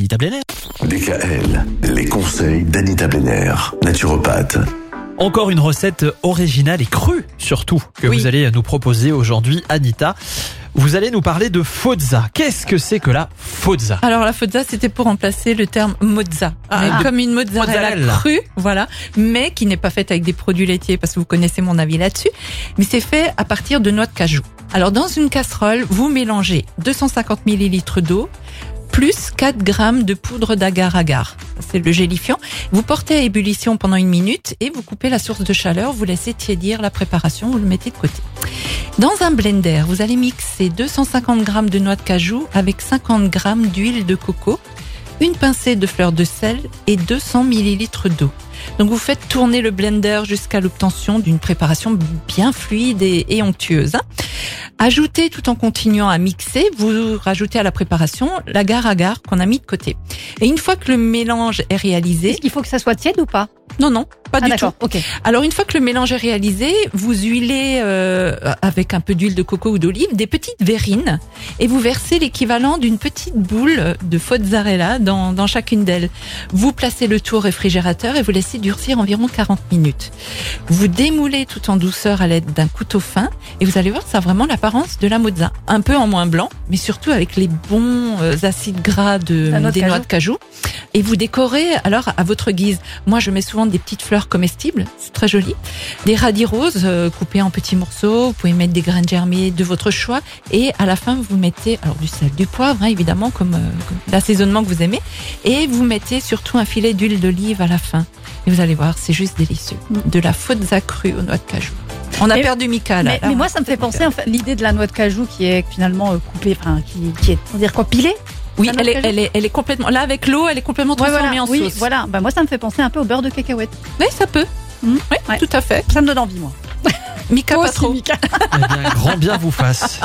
Anita Blenner. DKL, les conseils d'Anita Blenner, naturopathe. Encore une recette originale et crue, surtout, que Oui. vous allez nous proposer aujourd'hui, Anita. Vous allez nous parler de Fozza. Qu'est-ce que c'est que la Fozza? Alors la fozza, c'était pour remplacer le terme mozza, Ah. Mais comme une mozzarella, Mozzarella. crue, voilà, mais qui n'est pas faite avec des produits laitiers parce que vous connaissez mon avis là-dessus. Mais c'est fait à partir de noix de cajou. Alors dans une casserole, vous mélangez 250 millilitres d'eau plus 4 grammes de poudre d'agar-agar. C'est le gélifiant. Vous portez à ébullition pendant une minute et vous coupez la source de chaleur. Vous laissez tiédir la préparation. Vous le mettez de côté. Dans un blender, vous allez mixer 250 grammes de noix de cajou avec 50 grammes d'huile de coco, une pincée de fleur de sel et 200 millilitres d'eau. Donc vous faites tourner le blender jusqu'à l'obtention d'une préparation bien fluide et, et onctueuse. hein. Ajoutez tout en continuant à mixer, vous rajoutez à la préparation l'agar-agar qu'on a mis de côté. Et une fois que le mélange est réalisé, Est-ce qu'il faut que ça soit tiède ou pas? Non non, pas Ah du tout. d'accord, ok. Alors une fois que le mélange est réalisé, vous huilez euh, avec un peu d'huile de coco ou d'olive des petites verrines et vous versez l'équivalent d'une petite boule de mozzarella dans, dans chacune d'elles. Vous placez le tout au réfrigérateur et vous laissez durcir environ 40 minutes. Vous démoulez tout en douceur à l'aide d'un couteau fin et vous allez voir ça a vraiment l'apparence de la mozza, un peu en moins blanc, mais surtout avec les bons euh, acides gras de, La noix de des cajou. noix de cajou. Et vous décorez alors à votre guise. Moi, je mets souvent des petites fleurs comestibles, c'est très joli. Des radis roses euh, coupés en petits morceaux. Vous pouvez mettre des graines germées de votre choix. Et à la fin, vous mettez alors du sel, du poivre, hein, évidemment, comme, euh, comme l'assaisonnement que vous aimez. Et vous mettez surtout un filet d'huile d'olive à la fin. Et vous allez voir, c'est juste délicieux. De la fozza crue aux noix de cajou. On a Mais- perdu Mika là. Mais, Là, mais moi, ça me fait penser, en fait, l'idée de la noix de cajou qui est finalement euh, coupée, enfin, qui, qui est, on va dire quoi, pilée oui, la elle est, elle est, elle est complètement. Là, avec l'eau, elle est complètement Ouais, transformée voilà. en Oui, sauce. voilà. Bah, moi, ça me fait penser un peu au beurre de cacahuète. Oui, ça peut. Mhm. Oui, Ouais. tout à fait. Ça me donne envie, moi. Mika, Toi pas aussi, trop. Mika. Eh bien, grand bien vous fasse.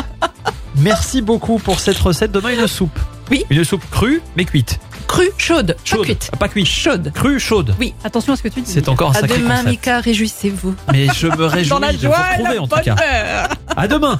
Merci beaucoup pour cette recette. Demain, une soupe. Oui. Une soupe crue, mais cuite. Crue, chaude, Chaude. pas cuite. Ah, Pas cuite. Chaude. Crue, chaude. Attention à ce que tu dis. C'est encore un À sacré demain, concept. Mika, réjouissez-vous. Mais je me réjouis de vous retrouver en tout cas. À demain.